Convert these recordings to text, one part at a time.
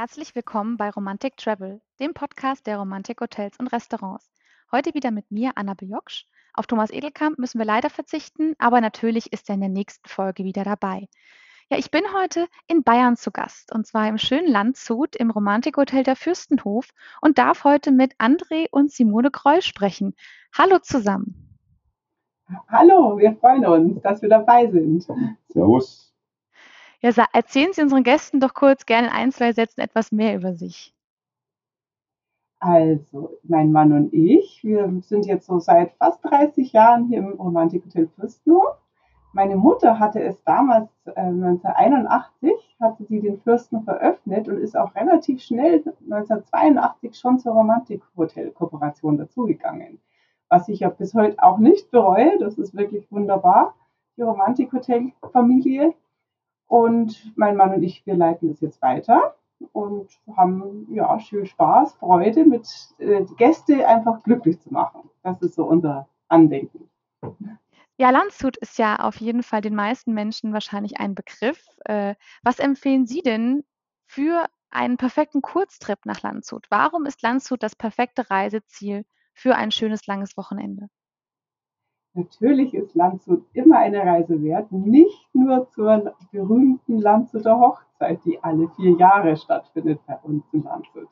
Herzlich willkommen bei Romantic Travel, dem Podcast der Romantik Hotels und Restaurants. Heute wieder mit mir, Anna Bejoksch. Auf Thomas Edelkamp müssen wir leider verzichten, aber natürlich ist er in der nächsten Folge wieder dabei. Ja, ich bin heute in Bayern zu Gast und zwar im schönen Landshut im Romantikhotel der Fürstenhof und darf heute mit André und Simone Kreul sprechen. Hallo zusammen. Hallo, wir freuen uns, dass wir dabei sind. Servus. Ja, erzählen Sie unseren Gästen doch kurz gerne in ein, zwei Sätzen etwas mehr über sich. Also, mein Mann und ich, wir sind jetzt so seit fast 30 Jahren hier im Romantikhotel Fürstenhof. Meine Mutter hatte es damals, äh, 1981, hatte sie den Fürsten veröffnet und ist auch relativ schnell 1982 schon zur Romantikhotel-Kooperation dazugegangen. Was ich ja bis heute auch nicht bereue, das ist wirklich wunderbar, die Romantikhotel-Familie. Und mein Mann und ich, wir leiten das jetzt weiter und haben ja schön Spaß, Freude, mit äh, Gäste einfach glücklich zu machen. Das ist so unser Andenken. Ja, Landshut ist ja auf jeden Fall den meisten Menschen wahrscheinlich ein Begriff. Äh, was empfehlen Sie denn für einen perfekten Kurztrip nach Landshut? Warum ist Landshut das perfekte Reiseziel für ein schönes langes Wochenende? Natürlich ist Landshut immer eine Reise wert, nicht nur zur berühmten Landshuter Hochzeit, die alle vier Jahre stattfindet bei uns in Landshut.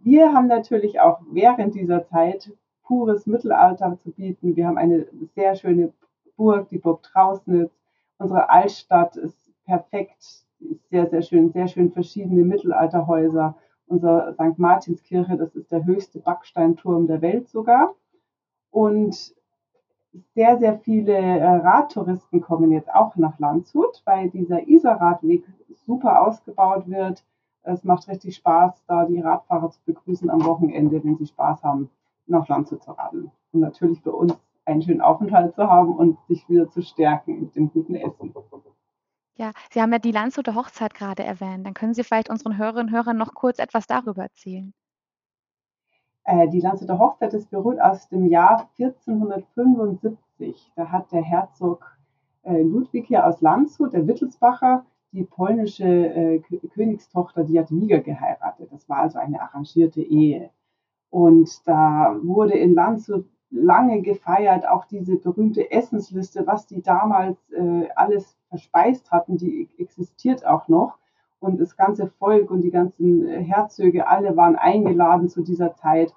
Wir haben natürlich auch während dieser Zeit pures Mittelalter zu bieten. Wir haben eine sehr schöne Burg, die Burg Trausnitz. Unsere Altstadt ist perfekt, sehr, sehr schön, sehr schön verschiedene Mittelalterhäuser. Unser St. Martinskirche, das ist der höchste Backsteinturm der Welt sogar. Und sehr, sehr viele äh, Radtouristen kommen jetzt auch nach Landshut, weil dieser Isarradweg super ausgebaut wird. Es macht richtig Spaß, da die Radfahrer zu begrüßen am Wochenende, wenn sie Spaß haben, nach Landshut zu radeln. Und natürlich für uns einen schönen Aufenthalt zu haben und sich wieder zu stärken mit dem guten Essen. Ja, Sie haben ja die Landshuter Hochzeit gerade erwähnt. Dann können Sie vielleicht unseren Hörerinnen und Hörern noch kurz etwas darüber erzählen. Äh, die Landshuter Hochzeit ist beruht aus dem Jahr 1475. Da hat der Herzog äh, Ludwig hier aus Landshut, der Wittelsbacher, die polnische äh, Königstochter Jadwiga geheiratet. Das war also eine arrangierte Ehe. Und da wurde in Landshut lange gefeiert, auch diese berühmte Essensliste, was die damals äh, alles verspeist hatten, die existiert auch noch und das ganze Volk und die ganzen Herzöge, alle waren eingeladen zu dieser Zeit.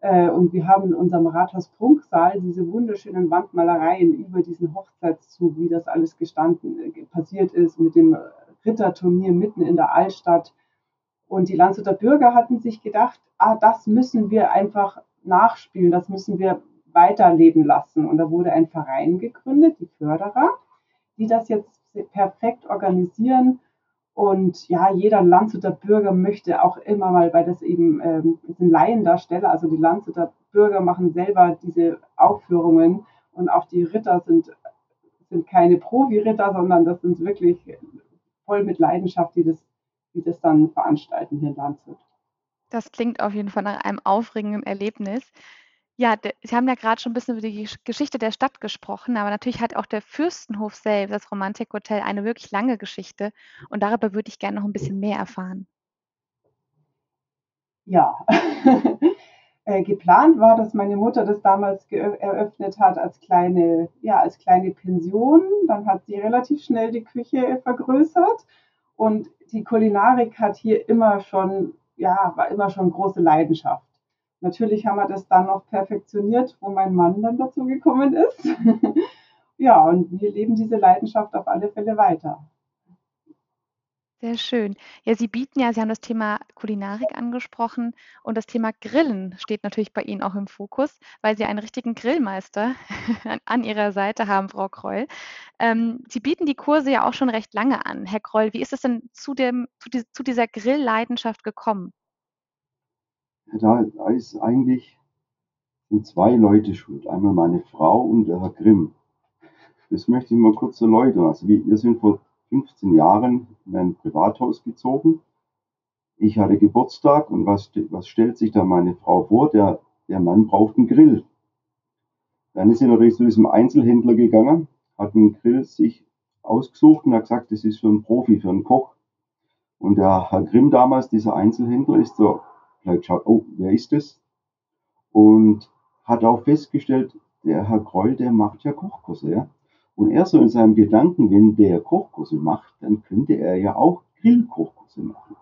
Äh, und wir haben in unserem Rathaus Prunksaal diese wunderschönen Wandmalereien über diesen Hochzeitszug, wie das alles gestanden, äh, passiert ist, mit dem Ritterturnier mitten in der Altstadt. Und die Landshuter Bürger hatten sich gedacht, ah, das müssen wir einfach nachspielen, das müssen wir weiterleben lassen. Und da wurde ein Verein gegründet, die Förderer, die das jetzt perfekt organisieren und ja, jeder Landshuter Bürger möchte auch immer mal, weil das eben ähm, sind Laiendarsteller, also die Landshuter Bürger machen selber diese Aufführungen und auch die Ritter sind, sind keine Profi-Ritter, sondern das sind wirklich voll mit Leidenschaft, die das, die das dann veranstalten hier in Landshut. Das klingt auf jeden Fall nach einem aufregenden Erlebnis. Ja, de Sie haben ja gerade schon ein bisschen über die Geschichte der Stadt gesprochen, aber natürlich hat auch der Fürstenhof selbst, das Romantikhotel, eine wirklich lange Geschichte und darüber würde ich gerne noch ein bisschen mehr erfahren. Ja, äh, geplant war, dass meine Mutter das damals eröffnet hat als kleine, ja, als kleine Pension. Dann hat sie relativ schnell die Küche vergrößert und die Kulinarik hat hier immer schon, ja, war immer schon große Leidenschaft. Natürlich haben wir das dann noch perfektioniert, wo mein Mann dann dazu gekommen ist. ja, und wir leben diese Leidenschaft auf alle Fälle weiter. Sehr schön. Ja, Sie bieten ja, Sie haben das Thema Kulinarik angesprochen und das Thema Grillen steht natürlich bei Ihnen auch im Fokus, weil Sie einen richtigen Grillmeister an Ihrer Seite haben, Frau Kreul. Ähm, Sie bieten die Kurse ja auch schon recht lange an. Herr Kreul, wie ist es denn zu, dem, zu, die, zu dieser Grillleidenschaft gekommen? Da, ist eigentlich sind zwei Leute schuld. Einmal meine Frau und der Herr Grimm. Das möchte ich mal kurz erläutern. Also wir, sind vor 15 Jahren in ein Privathaus gezogen. Ich hatte Geburtstag und was, was stellt sich da meine Frau vor? Der, der Mann braucht einen Grill. Dann ist sie natürlich zu diesem Einzelhändler gegangen, hat einen Grill sich ausgesucht und hat gesagt, das ist für einen Profi, für einen Koch. Und der Herr Grimm damals, dieser Einzelhändler, ist so, vielleicht schaut, oh, wer ist das? Und hat auch festgestellt, der Herr Kreul, der macht ja Kochkurse, ja. Und er so in seinem Gedanken, wenn der Kochkurse macht, dann könnte er ja auch Grillkochkurse machen.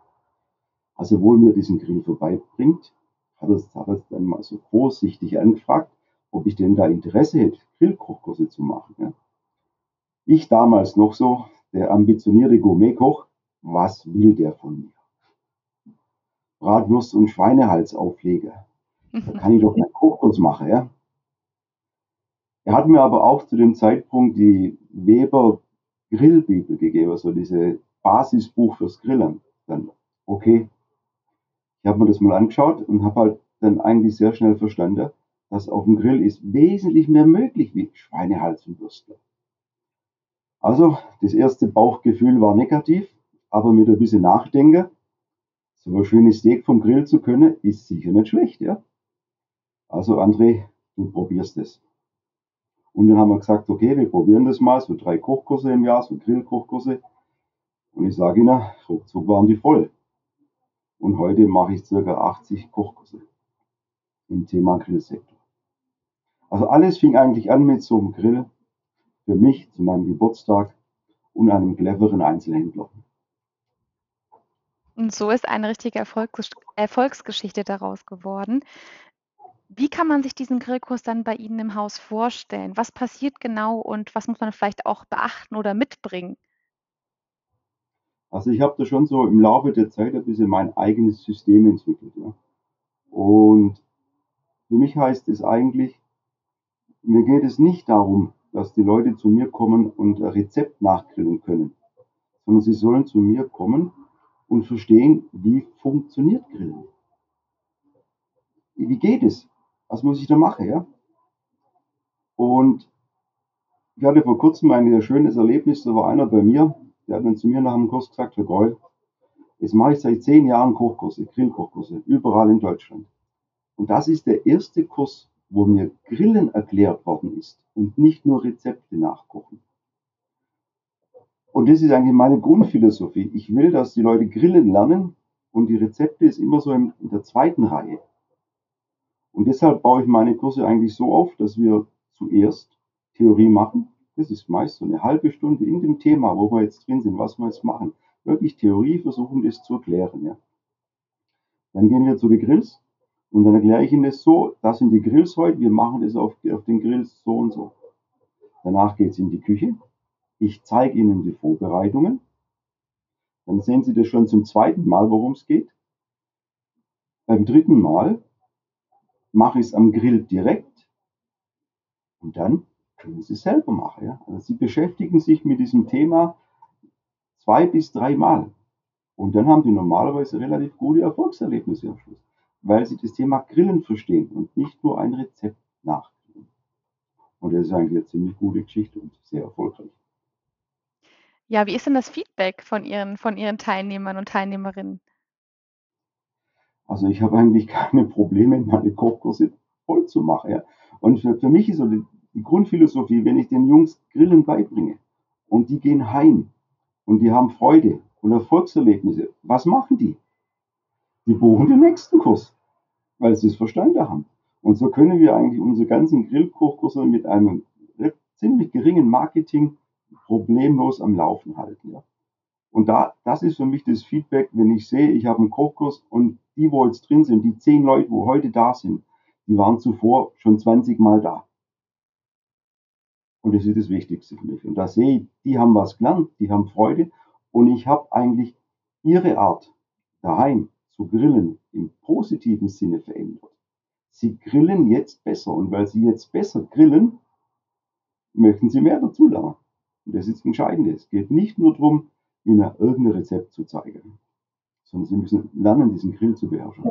Also wo er mir diesen Grill vorbeibringt, hat er, hat er dann mal so vorsichtig angefragt, ob ich denn da Interesse hätte, Grillkochkurse zu machen. Ja. Ich damals noch so, der ambitionierte Gourmetkoch, was will der von mir? Bratwurst und Schweinehalsaufleger. Da kann ich doch einen Kochkurs machen, ja. Er hat mir aber auch zu dem Zeitpunkt die Weber Grillbibel gegeben, also diese Basisbuch fürs Grillen. Dann, okay. Ich habe mir das mal angeschaut und habe halt dann eigentlich sehr schnell verstanden, dass auf dem Grill ist wesentlich mehr möglich wie Schweinehals und Würstler. Also, das erste Bauchgefühl war negativ, aber mit ein bisschen Nachdenken, so ein schönes Steak vom Grill zu können, ist sicher nicht schlecht, ja. Also, André, du probierst es. Und dann haben wir gesagt, okay, wir probieren das mal, so drei Kochkurse im Jahr, so Grillkochkurse. Und ich sage Ihnen, ruckzuck waren die voll. Und heute mache ich circa 80 Kochkurse im Thema Grillsektor. Also alles fing eigentlich an mit so einem Grill für mich zu meinem Geburtstag und einem cleveren Einzelhändler. Und so ist eine richtige Erfolgs Erfolgsgeschichte daraus geworden. Wie kann man sich diesen Grillkurs dann bei Ihnen im Haus vorstellen? Was passiert genau und was muss man vielleicht auch beachten oder mitbringen? Also ich habe da schon so im Laufe der Zeit ein bisschen mein eigenes System entwickelt. Ja. Und für mich heißt es eigentlich, mir geht es nicht darum, dass die Leute zu mir kommen und ein Rezept nachgrillen können, sondern sie sollen zu mir kommen und verstehen, wie funktioniert Grillen. Wie geht es? Was muss ich da machen, ja? Und ich hatte vor kurzem ein schönes Erlebnis, da war einer bei mir, der hat dann zu mir nach dem Kurs gesagt, Herr Greul, jetzt mache ich seit zehn Jahren Kochkurse, Grillkochkurse, überall in Deutschland. Und das ist der erste Kurs, wo mir Grillen erklärt worden ist und nicht nur Rezepte nachkochen. Und das ist eigentlich meine Grundphilosophie. Ich will, dass die Leute Grillen lernen und die Rezepte ist immer so in der zweiten Reihe. Und deshalb baue ich meine Kurse eigentlich so auf, dass wir zuerst Theorie machen. Das ist meist so eine halbe Stunde in dem Thema, wo wir jetzt drin sind, was wir jetzt machen. Wirklich Theorie versuchen, das zu erklären. Ja. Dann gehen wir zu den Grills und dann erkläre ich Ihnen das so, das sind die Grills heute, wir machen das auf, auf den Grills so und so. Danach geht es in die Küche. Ich zeige Ihnen die Vorbereitungen. Dann sehen Sie das schon zum zweiten Mal, worum es geht. Beim dritten Mal mache ich es am Grill direkt und dann können Sie es selber machen. Ja? Also Sie beschäftigen sich mit diesem Thema zwei bis drei Mal und dann haben Sie normalerweise relativ gute Erfolgserlebnisse am Schluss weil sie das Thema Grillen verstehen und nicht nur ein Rezept nachgrillen. Und das ist eigentlich eine ziemlich gute Geschichte und sehr erfolgreich. Ja, wie ist denn das Feedback von Ihren, von Ihren Teilnehmern und Teilnehmerinnen? Also ich habe eigentlich keine Probleme, meine Kochkurse voll zu machen. Ja. Und für, für mich ist so die, die Grundphilosophie, wenn ich den Jungs Grillen beibringe und die gehen heim und die haben Freude und Erfolgserlebnisse, was machen die? Die buchen den nächsten Kurs weil sie es verstanden haben. Und so können wir eigentlich unsere ganzen Grillkochkurse mit einem ziemlich geringen Marketing problemlos am Laufen halten. Ja. Und da, das ist für mich das Feedback, wenn ich sehe, ich habe einen Kochkurs und die, wo jetzt drin sind, die zehn Leute, wo heute da sind, die waren zuvor schon 20 Mal da. Und das ist das Wichtigste für mich. Und da sehe ich, die haben was gelernt, die haben Freude und ich habe eigentlich ihre Art daheim zu grillen im positiven Sinne verändert. Sie grillen jetzt besser und weil sie jetzt besser grillen, möchten sie mehr dazu lernen. Und das ist das Entscheidende. Es geht nicht nur darum, ihnen irgendein Rezept zu zeigen, sondern sie müssen lernen, diesen Grill zu beherrschen.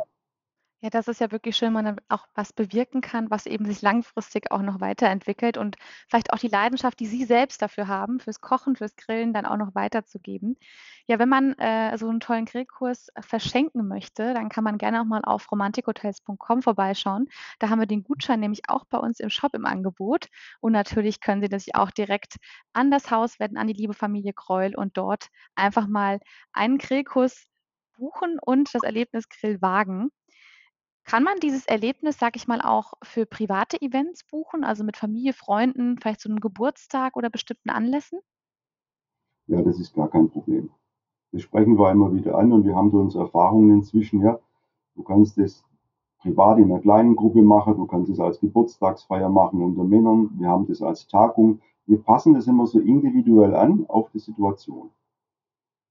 Ja, das ist ja wirklich schön, wenn man dann auch was bewirken kann, was eben sich langfristig auch noch weiterentwickelt und vielleicht auch die Leidenschaft, die Sie selbst dafür haben, fürs Kochen, fürs Grillen dann auch noch weiterzugeben. Ja, wenn man, äh, so 'n tollen Grillkurs äh, verschenken möchte, dann kann man gerne auch mal auf romantikhotels.com vorbeischauen. Da haben wir den Gutschein nämlich auch bei uns im Shop im Angebot und natürlich können Sie das auch direkt an das Haus wenden, an die liebe Familie Kreul und dort einfach mal einen Grillkurs buchen und das Erlebnis Grill wagen. Kann man dieses Erlebnis, sage ich mal, auch für private Events buchen, also mit Familie, Freunden, vielleicht zu 'nem Geburtstag oder bestimmten Anlässen? Ja, das ist gar kein Problem. Das sprechen wir immer wieder an und wir haben so unsere Erfahrungen inzwischen, ja. Du kannst das privat in 'ner kleinen Gruppe machen, du kannst es als Geburtstagsfeier machen unter Männern. Wir haben das als Tagung. Wir passen das immer so individuell an auf die Situation.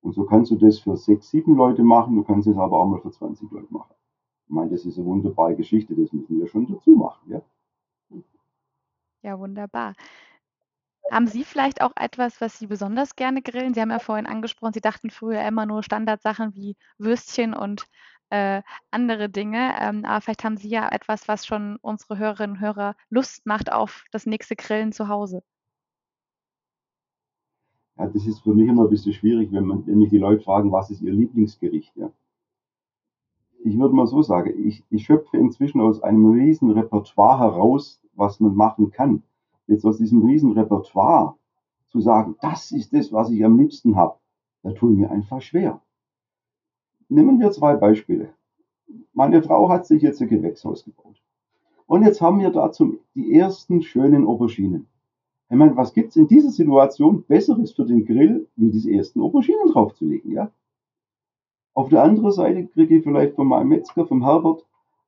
Und so kannst du das für 6, 7 Leute machen, du kannst es aber auch mal für 20 Leute machen. Ich meine, das ist 'ne wunderbare Geschichte, das müssen wir schon dazu machen, ja. Ja, wunderbar. Haben Sie vielleicht auch etwas, was Sie besonders gerne grillen? Sie haben ja vorhin angesprochen, Sie dachten früher immer nur Standardsachen wie Würstchen und, äh, andere Dinge, ähm, aber vielleicht haben Sie ja etwas, was schon unsere Hörerinnen und Hörer Lust macht auf das nächste Grillen zu Hause. Ja, das ist für mich immer 'n bisschen schwierig, wenn man wenn mich die Leute fragen: „Was ist Ihr Lieblingsgericht“, ja. Ich würde mal so sagen, ich ich schöpfe inzwischen aus einem riesen Repertoire heraus, was man machen kann. Jetzt aus diesem riesen Repertoire zu sagen: „Das ist das, was ich am liebsten habe“, da ich mir einfach schwer. Nehmen wir 2 Beispiele. Meine Frau hat sich jetzt 'n Gewächshaus gebaut. Und jetzt haben wir dazu die ersten schönen Auberginen. Ich meine, was gibt's in dieser Situation Besseres für den Grill, wie diese ersten Auberginen draufzulegen, ja? Auf der anderen Seite kriege ich vielleicht von meinem Metzger, vom Herbert,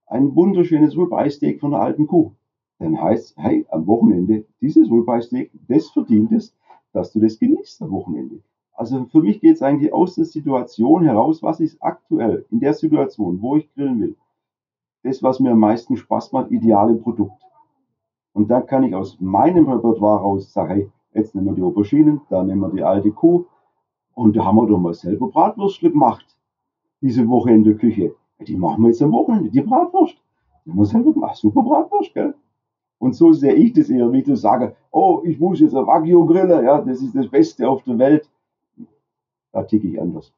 ein wunderschönes Rib-Eye Steak von 'ner alten Kuh. Dann heißt's: „Hey, am Wochenende, dieses Rib-Eye Steak, das verdient es, dass du das genießt am Wochenende.“ Also, für mich geht's eigentlich aus der Situation heraus, was ist aktuell in der Situation, wo ich grillen will, das, was mir am meisten Spaß macht, ideale Produkt. Und dann kann ich aus meinem Repertoire raus sagen: „Hey, jetzt nehmen wir die Auberginen, da nehmen wir die alte Kuh und da haben wir doch mal selber Bratwürstle gemacht, diese Woche in der Küche. Die machen wir jetzt am Wochenende, die Bratwurst. Die wir selber gemacht, super Bratwurst, gell?“ Und so sehe ich das eher, wie zu sagen: „Oh, ich muss jetzt 'n Wagyu grillen, ja, das ist das Beste auf der Welt.“ Da ticke ich anders.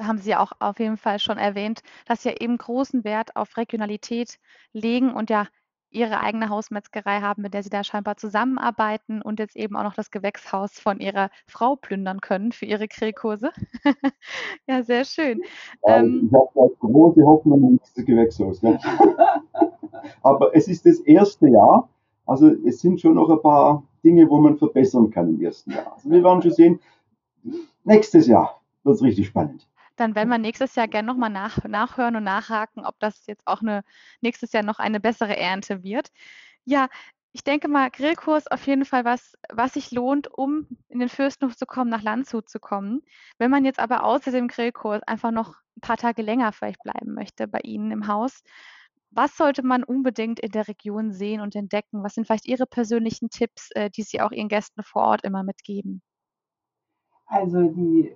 Da haben Sie ja auch auf jeden Fall schon erwähnt, dass Sie ja eben großen Wert auf Regionalität legen und ja Ihre eigene Hausmetzgerei haben, mit der Sie da scheinbar zusammenarbeiten und jetzt eben auch noch das Gewächshaus von Ihrer Frau plündern können für Ihre Grillkurse. Ja, sehr schön. Ja, ich Ähm ich habe da große Hoffnung in dieses Gewächshaus, gell? Aber es ist das 1. Jahr, also es sind schon noch 'n paar Dinge, wo man verbessern kann im 1. Jahr. Also, wir werden schon sehen, nächstes Jahr wird's richtig spannend. Dann werden wir nächstes Jahr gern noch mal nach nachhören und nachhaken, ob das jetzt auch 'ne nächstes Jahr noch eine bessere Ernte wird. Ja, ich denke mal, Grillkurs auf jeden Fall was, was sich lohnt, um in den Fürstenhof zu kommen, nach Landshut zu kommen. Wenn man jetzt aber außer dem Grillkurs einfach noch 'n paar Tage länger vielleicht bleiben möchte bei Ihnen im Haus, was sollte man unbedingt in der Region sehen und entdecken? Was sind vielleicht Ihre persönlichen Tipps, äh, die Sie auch Ihren Gästen vor Ort immer mitgeben? Also, die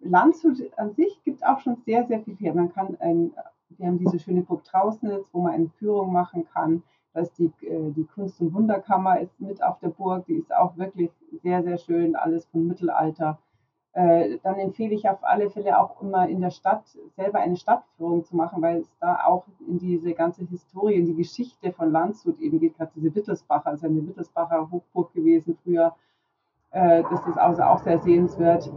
Landshut an sich gibt auch schon sehr, sehr viel her. Man kann ein wir haben diese schöne Burg Trausnitz, wo man eine Führung machen kann. Da ist die äh, die Kunst und Wunderkammer ist mit auf der Burg, die ist auch wirklich sehr, sehr schön, alles vom Mittelalter. Äh, dann empfehle ich auf alle Fälle auch immer in der Stadt selber eine Stadtführung zu machen, weil es da auch in diese ganze Historie, in die Geschichte von Landshut eben geht, grad diese Wittelsbacher, ist ja 'ne Wittelsbacher Hochburg gewesen früher. Äh, das ist also auch sehr sehenswert.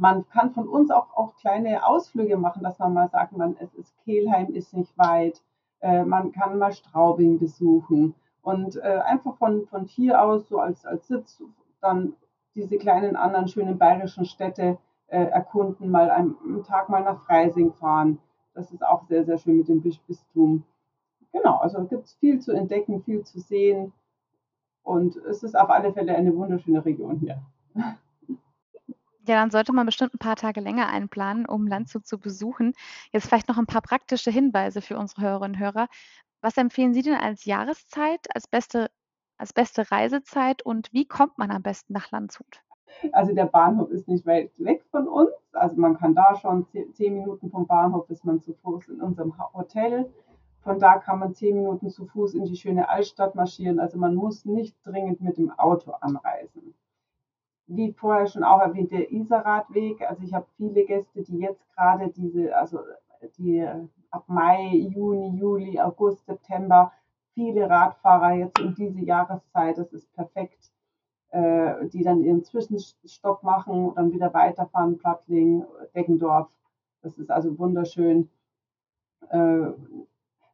Man kann von uns auch auch kleine Ausflüge machen, dass man mal sagt, man es ist Kelheim ist nicht weit. Äh, man kann mal Straubing besuchen und, äh, einfach von von hier aus so als als Sitz dann diese kleinen anderen schönen bayerischen Städte, äh, erkunden, mal ein 'n Tag mal nach Freising fahren. Das ist auch sehr, sehr schön mit dem Bistum. Genau, also gibt's viel zu entdecken, viel zu sehen und es ist auf alle Fälle eine wunderschöne Region hier. Ja, dann sollte man bestimmt 'n paar Tage länger einplanen, um Landshut zu besuchen. Jetzt vielleicht noch 'n paar praktische Hinweise für unsere Hörerinnen und Hörer. Was empfehlen Sie denn als Jahreszeit, als beste als beste Reisezeit und wie kommt man am besten nach Landshut? Also der Bahnhof ist nicht weit weg von uns. Also man kann da schon zehn Minuten vom Bahnhof ist man zu Fuß in unserem Hotel. Von da kann man zehn Minuten zu Fuß in die schöne Altstadt marschieren. Also man muss nicht dringend mit dem Auto anreisen. Wie vorher schon auch erwähnt, der Isarradweg. Also ich habe viele Gäste, die jetzt gerade diese, also die ab Mai, Juni, Juli, August, September, viele Radfahrer jetzt in diese Jahreszeit, das ist perfekt, äh, die dann ihren Zwischenstopp machen und dann wieder weiterfahren, Plattling, Deggendorf. Das ist also wunderschön. Äh,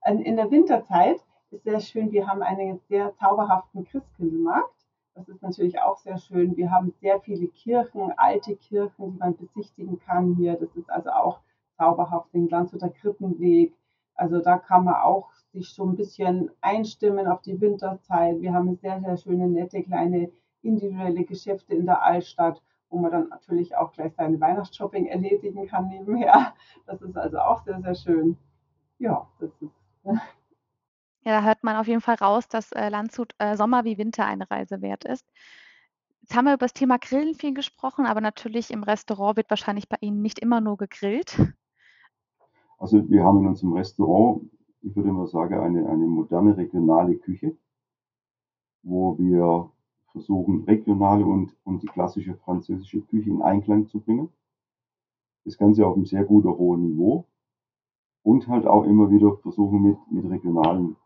in der Winterzeit ist sehr schön, wir haben einen sehr zauberhaften Christkindlmarkt. Das ist natürlich auch sehr schön. Wir haben sehr viele Kirchen, alte Kirchen, die man besichtigen kann hier. Das ist also auch zauberhaft, den Glanzhuter Krippenweg. Also da kann man auch sich so ein bisschen einstimmen auf die Winterzeit. Wir haben sehr, sehr schöne, nette, kleine individuelle Geschäfte in der Altstadt, wo man dann natürlich auch gleich seine Weihnachtsshopping erledigen kann nebenher. Das ist also auch sehr, sehr schön. Ja, das ist ja, da hört man auf jeden Fall raus, dass äh, Landshut äh, Sommer wie Winter eine Reise wert ist. Jetzt haben wir über das Thema Grillen viel gesprochen, aber natürlich im Restaurant wird wahrscheinlich bei Ihnen nicht immer nur gegrillt. Also wir haben in unserem Restaurant, ich würde mal sagen, eine, eine moderne regionale Küche, wo wir versuchen, regionale und, und die klassische französische Küche in Einklang zu bringen. Das Ganze auf einem sehr guten hohen Niveau und halt auch immer wieder versuchen, mit, mit regionalen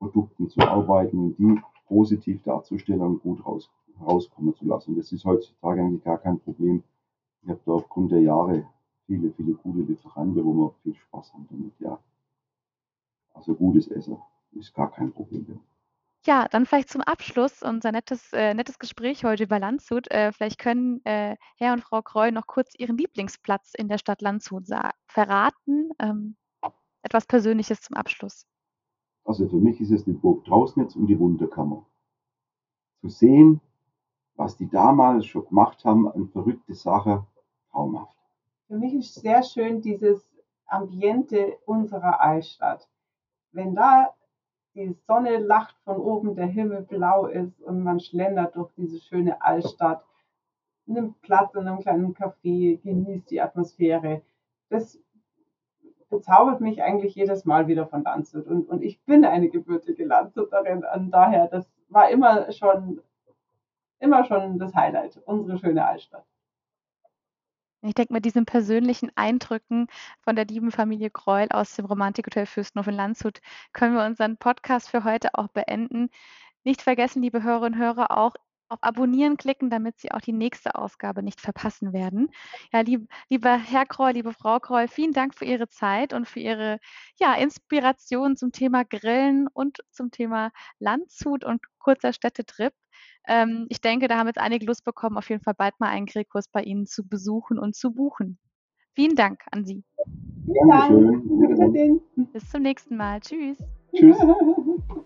Produkten zu arbeiten und die positiv darzustellen und gut raus, rauskommen zu lassen. Das ist heutzutage eigentlich gar kein Problem. Ich habe da aufgrund der Jahre viele, viele gute Lieferanten, wo wir viel Spaß haben damit, ja. Also gutes Essen ist gar kein Problem. Mehr. Ja, dann vielleicht zum Abschluss unser nettes, äh, nettes Gespräch heute über Landshut. Äh, vielleicht können äh, Herr und Frau Kreu noch kurz Ihren Lieblingsplatz in der Stadt Landshut verraten. Ähm, etwas Persönliches zum Abschluss. Also für mich ist es die Burg Trausnitz und die Wunderkammer. Zu sehen, was die damals schon gemacht haben, eine verrückte Sache, traumhaft. Für mich ist sehr schön dieses Ambiente unserer Altstadt. Wenn da die Sonne lacht von oben, der Himmel blau ist und man schlendert durch diese schöne Altstadt, nimmt Platz in einem kleinen Café, genießt die Atmosphäre. Das bezaubert mich eigentlich jedes Mal wieder von Landshut. Und, und ich bin eine gebürtige Landshuterin. Und daher, das war immer schon, immer schon das Highlight, unsere schöne Altstadt. Ich denke, mit diesen persönlichen Eindrücken von der lieben Familie Kreul aus dem Romantikhotel Fürstenhof in Landshut können wir unseren Podcast für heute auch beenden. Nicht vergessen, liebe Hörerinnen und Hörer, auch auf Abonnieren klicken, damit Sie auch die nächste Ausgabe nicht verpassen werden. Ja, lieb, lieber Herr Kreul, liebe Frau Kreul, vielen Dank für Ihre Zeit und für Ihre ja, Inspiration zum Thema Grillen und zum Thema Landshut und kurzer Städtetrip. Ähm, ich denke, da haben jetzt einige Lust bekommen, auf jeden Fall bald mal einen Grillkurs bei Ihnen zu besuchen und zu buchen. Vielen Dank an Sie. Vielen Dank. Bis zum nächsten Mal. Tschüss. Tschüss.